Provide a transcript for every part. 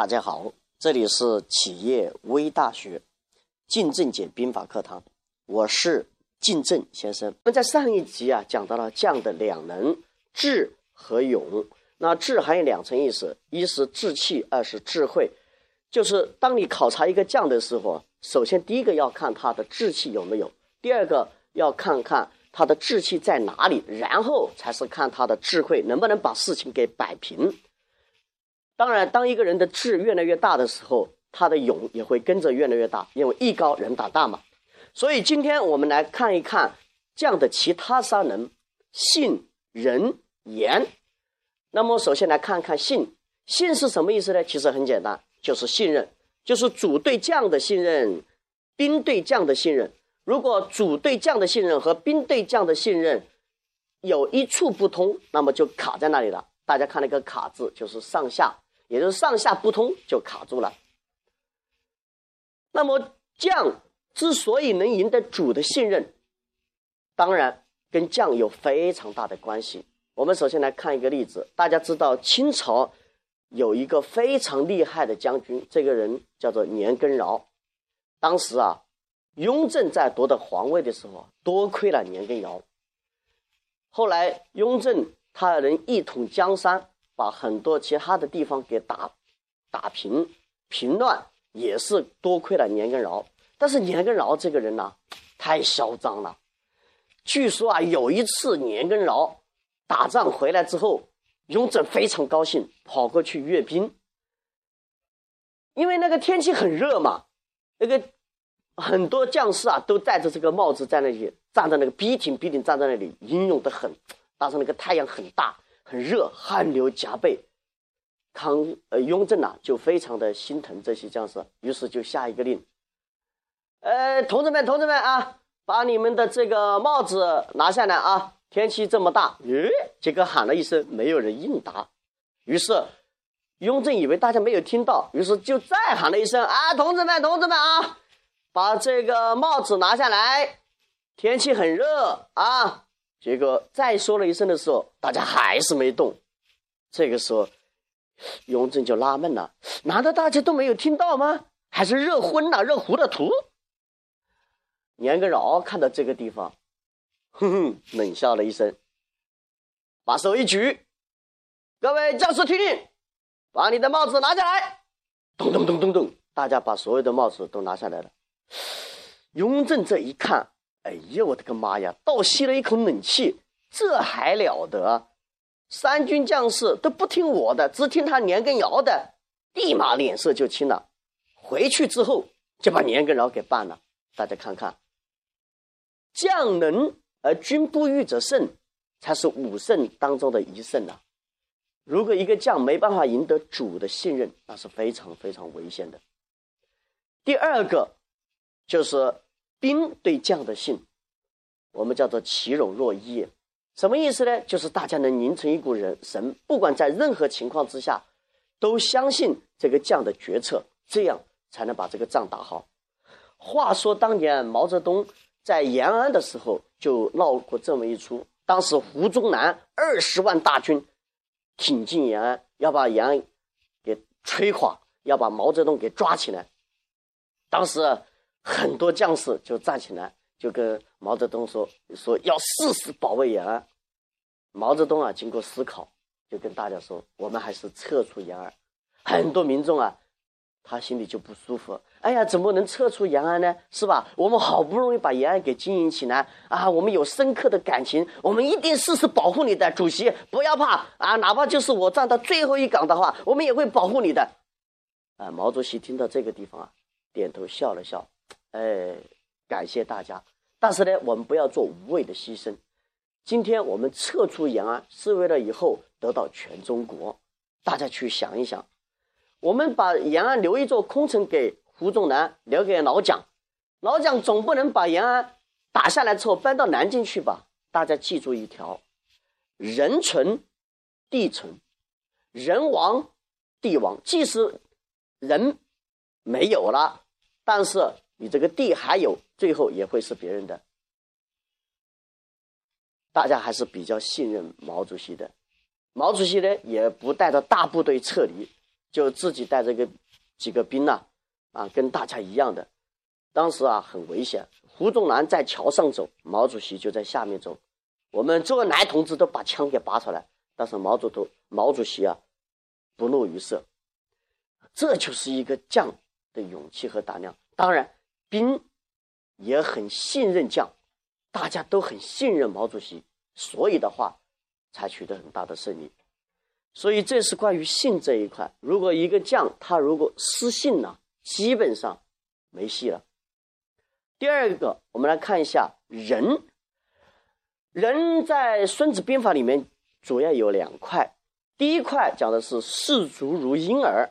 大家好，这里是企业微大学晋正解兵法课堂，我是晋正先生。我们在上一集啊讲到了将的两能，智和勇。那智还有两层意思，一是志气，二是智慧。就是当你考察一个将的时候，首先第一个要看他的志气有没有，第二个要看看他的志气在哪里，然后才是看他的智慧能不能把事情给摆平。当然，当一个人的志越来越大的时候，他的勇也会跟着越来越大，因为艺高人胆大嘛。所以今天我们来看一看将的其他三能：信、仁、言。那么首先来看看信，信是什么意思呢？其实很简单，就是信任，就是主对将的信任，兵对将的信任。如果主对将的信任和兵对将的信任有一处不通，那么就卡在那里了。大家看那个“卡”字，就是上下。也就是上下不通就卡住了。那么将之所以能赢得主的信任，当然跟将有非常大的关系。我们首先来看一个例子，大家知道清朝有一个非常厉害的将军，这个人叫做年羹尧。当时啊，雍正在夺得皇位的时候，多亏了年羹尧。后来雍正他能一统江山。把很多其他的地方给打打平平乱，也是多亏了年羹尧。但是年羹尧这个人呢，太嚣张了。据说啊，有一次年羹尧打仗回来之后，雍正非常高兴，跑过去阅兵。因为那个天气很热嘛，那个很多将士啊都戴着这个帽子在那里站在那个笔挺笔挺站在那里，英勇的很。当时那个太阳很大。很热，汗流浃背，康呃雍正呐就非常的心疼这些将士，于是就下一个令，呃，同志们，同志们啊，把你们的这个帽子拿下来啊！天气这么大，咦，结果喊了一声，没有人应答，于是雍正以为大家没有听到，于是就再喊了一声啊，同志们，同志们啊，把这个帽子拿下来，天气很热啊！结果再说了一声的时候，大家还是没动。这个时候，雍正就纳闷了：难道大家都没有听到吗？还是热昏了、热糊了图？年羹尧看到这个地方，哼哼，冷笑了一声，把手一举：“各位将士听令，把你的帽子拿下来！”咚咚咚咚咚，大家把所有的帽子都拿下来了。雍正这一看。哎呀，我的个妈呀！倒吸了一口冷气，这还了得？三军将士都不听我的，只听他年羹尧的，立马脸色就青了。回去之后就把年羹尧给办了。大家看看，将能而军不御者胜，才是五胜当中的一胜啊！如果一个将没办法赢得主的信任，那是非常非常危险的。第二个就是。兵对将的信，我们叫做其勇若一，什么意思呢？就是大家能凝成一股人神，不管在任何情况之下，都相信这个将的决策，这样才能把这个仗打好。话说当年毛泽东在延安的时候就闹过这么一出，当时胡宗南二十万大军挺进延安，要把延安给摧垮，要把毛泽东给抓起来，当时。很多将士就站起来，就跟毛泽东说：“说要誓死保卫延安。”毛泽东啊，经过思考，就跟大家说：“我们还是撤出延安。”很多民众啊，他心里就不舒服。哎呀，怎么能撤出延安呢？是吧？我们好不容易把延安给经营起来啊，我们有深刻的感情，我们一定誓死保护你的。主席，不要怕啊，哪怕就是我站到最后一岗的话，我们也会保护你的。啊，毛主席听到这个地方啊，点头笑了笑。哎，感谢大家，但是呢，我们不要做无谓的牺牲。今天我们撤出延安，是为了以后得到全中国。大家去想一想，我们把延安留一座空城给胡宗南，留给老蒋。老蒋总不能把延安打下来之后搬到南京去吧？大家记住一条：人存，地存；人亡，地亡。即使人没有了，但是。你这个地还有，最后也会是别人的。大家还是比较信任毛主席的，毛主席呢也不带着大部队撤离，就自己带着个几个兵呐，啊，跟大家一样的。当时啊很危险，胡宗南在桥上走，毛主席就在下面走。我们周恩来同志都把枪给拔出来，但是毛主头毛主席啊不露于色。这就是一个将的勇气和胆量。当然，兵也很信任将，大家都很信任毛主席，所以的话才取得很大的胜利。所以这是关于信这一块。如果一个将他如果失信了，基本上没戏了。第二个，我们来看一下人。人在《孙子兵法》里面主要有两块，第一块讲的是视足如婴儿，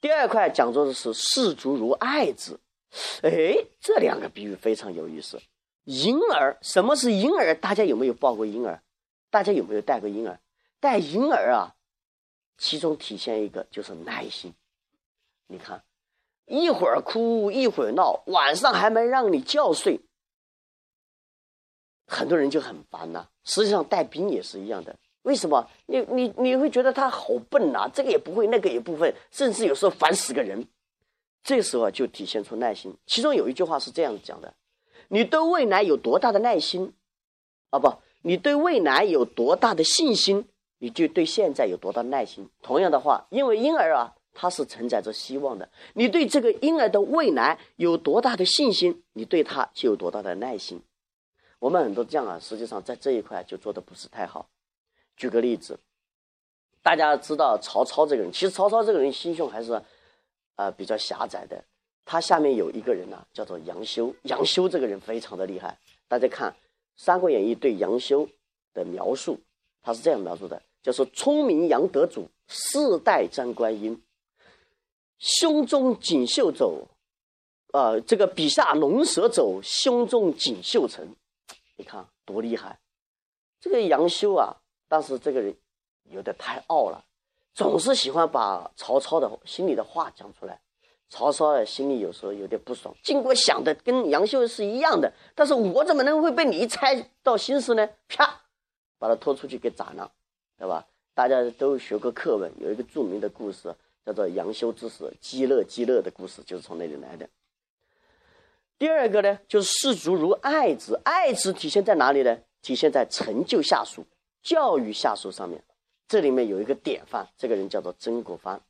第二块讲做的是视足如爱子。哎，这两个比喻非常有意思。婴儿，什么是婴儿？大家有没有抱过婴儿？大家有没有带过婴儿？带婴儿啊，其中体现一个就是耐心。你看，一会儿哭一会儿闹，晚上还没让你觉睡。很多人就很烦呐。实际上带兵也是一样的。为什么？你你你会觉得他好笨呐？这个也不会，那个也不会，甚至有时候烦死个人。这时候就体现出耐心。其中有一句话是这样讲的：你对未来有多大的耐心，啊不，你对未来有多大的信心，你就对现在有多大耐心。同样的话，因为婴儿啊，他是承载着希望的。你对这个婴儿的未来有多大的信心，你对他就有多大的耐心。我们很多这样啊，实际上在这一块就做的不是太好。举个例子，大家知道曹操这个人，其实曹操这个人心胸还是，呃，比较狭窄的。他下面有一个人呢，叫做杨修。杨修这个人非常的厉害。大家看《三国演义》对杨修的描述，他是这样描述的：，就是聪明杨德祖，世代张观音，胸中锦绣走，呃，这个笔下龙蛇走，胸中锦绣成。你看多厉害！这个杨修啊，当时这个人有点太傲了，总是喜欢把曹操的心里的话讲出来。曹操的心里有时候有点不爽，经过想的跟杨修是一样的，但是我怎么能会被你一猜到心思呢？啪，把他拖出去给斩了，对吧？大家都学过课文，有一个著名的故事叫做杨修之死，激乐激乐的故事就是从那里来的。第二个呢，就是士卒如爱子，爱子体现在哪里呢？体现在成就下属、教育下属上面。这里面有一个典范，这个人叫做曾国藩。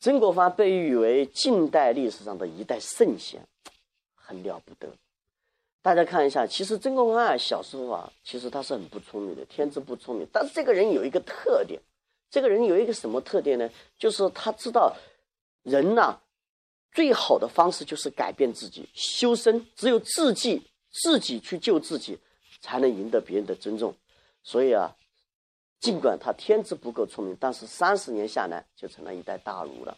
曾国藩被誉为近代历史上的一代圣贤，很了不得。大家看一下，其实曾国藩啊，小时候啊，其实他是很不聪明的，天资不聪明。但是这个人有一个特点，这个人有一个什么特点呢？就是他知道人呐。最好的方式就是改变自己，修身。只有自己自己去救自己，才能赢得别人的尊重。所以啊，尽管他天资不够聪明，但是三十年下来就成了一代大儒了。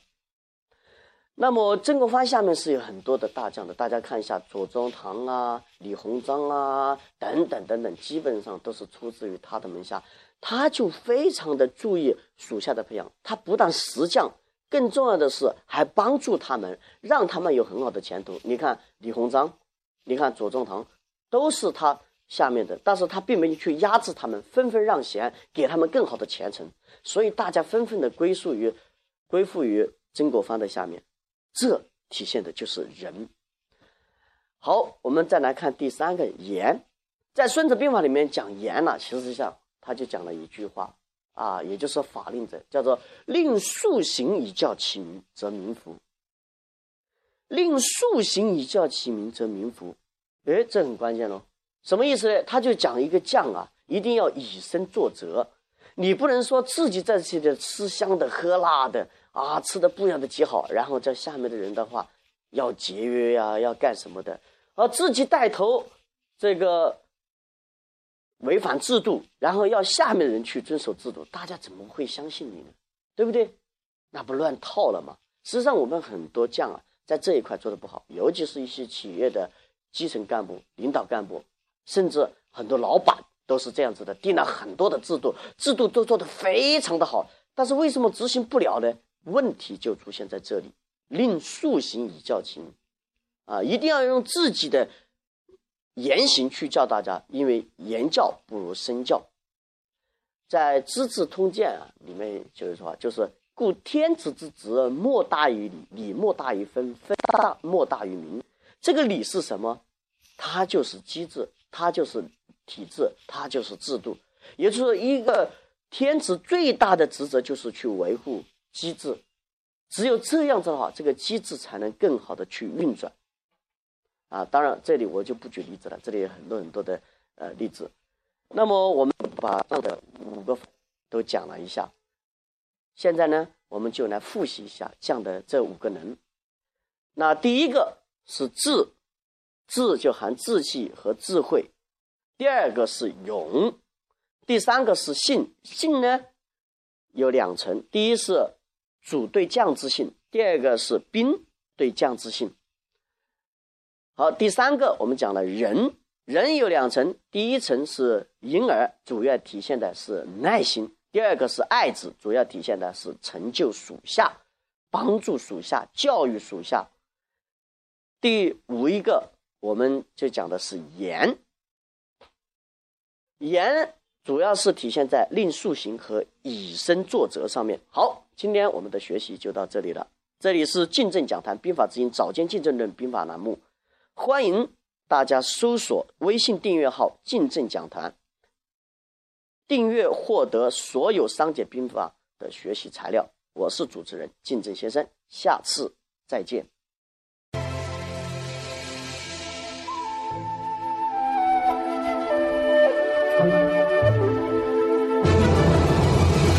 那么曾国藩下面是有很多的大将的，大家看一下左宗棠啊、李鸿章啊等等等等，基本上都是出自于他的门下。他就非常的注意属下的培养，他不但识将。更重要的是，还帮助他们，让他们有很好的前途。你看李鸿章，你看左宗棠，都是他下面的，但是他并没有去压制他们，纷纷让贤，给他们更好的前程。所以大家纷纷的归宿于、归附于曾国藩的下面，这体现的就是仁。好，我们再来看第三个严，在《孙子兵法》里面讲严呢，其实际上他就讲了一句话。啊，也就是法令者，叫做令素行以教其民，则民服；令素行以教其民，则民服。哎，这很关键喽。什么意思呢？他就讲一个将啊，一定要以身作则，你不能说自己在这里吃香的喝辣的啊，吃的不一样的极好，然后在下面的人的话要节约呀，要干什么的，而自己带头这个。违反制度，然后要下面的人去遵守制度，大家怎么会相信你呢？对不对？那不乱套了吗？实际上，我们很多将啊，在这一块做的不好，尤其是一些企业的基层干部、领导干部，甚至很多老板都是这样子的，定了很多的制度，制度都做得非常的好，但是为什么执行不了呢？问题就出现在这里。令速行以教亲，啊，一定要用自己的。言行去教大家，因为言教不如身教。在《资治通鉴》啊里面就是说，就是故天子之职，莫大于礼，礼莫大于分，分大莫大于民。这个礼是什么？它就是机制，它就是体制，它就是制度。也就是，一个天子最大的职责就是去维护机制，只有这样子的话，这个机制才能更好的去运转。啊，当然这里我就不举例子了，这里有很多很多的呃例子。那么我们把这的五个都讲了一下。现在呢，我们就来复习一下降的这五个能。那第一个是智，智就含志气和智慧；第二个是勇；第三个是信，信呢有两层：第一是主对将之信，第二个是兵对将之信。好，第三个我们讲了仁，仁有两层：第一层是婴儿，主要体现的是耐心。第二个是爱字，主要体现的是成就属下，帮助属下，教育属下。第五一个，我们就讲的是言，言主要是体现在令树行和以身作则上面。好，今天我们的学习就到这里了。这里是进正讲坛兵法之音早间进正论兵法栏目，欢迎大家搜索微信订阅号“进正讲坛”。订阅获得所有商解兵法的学习材料。我是主持人进正先生，下次再见。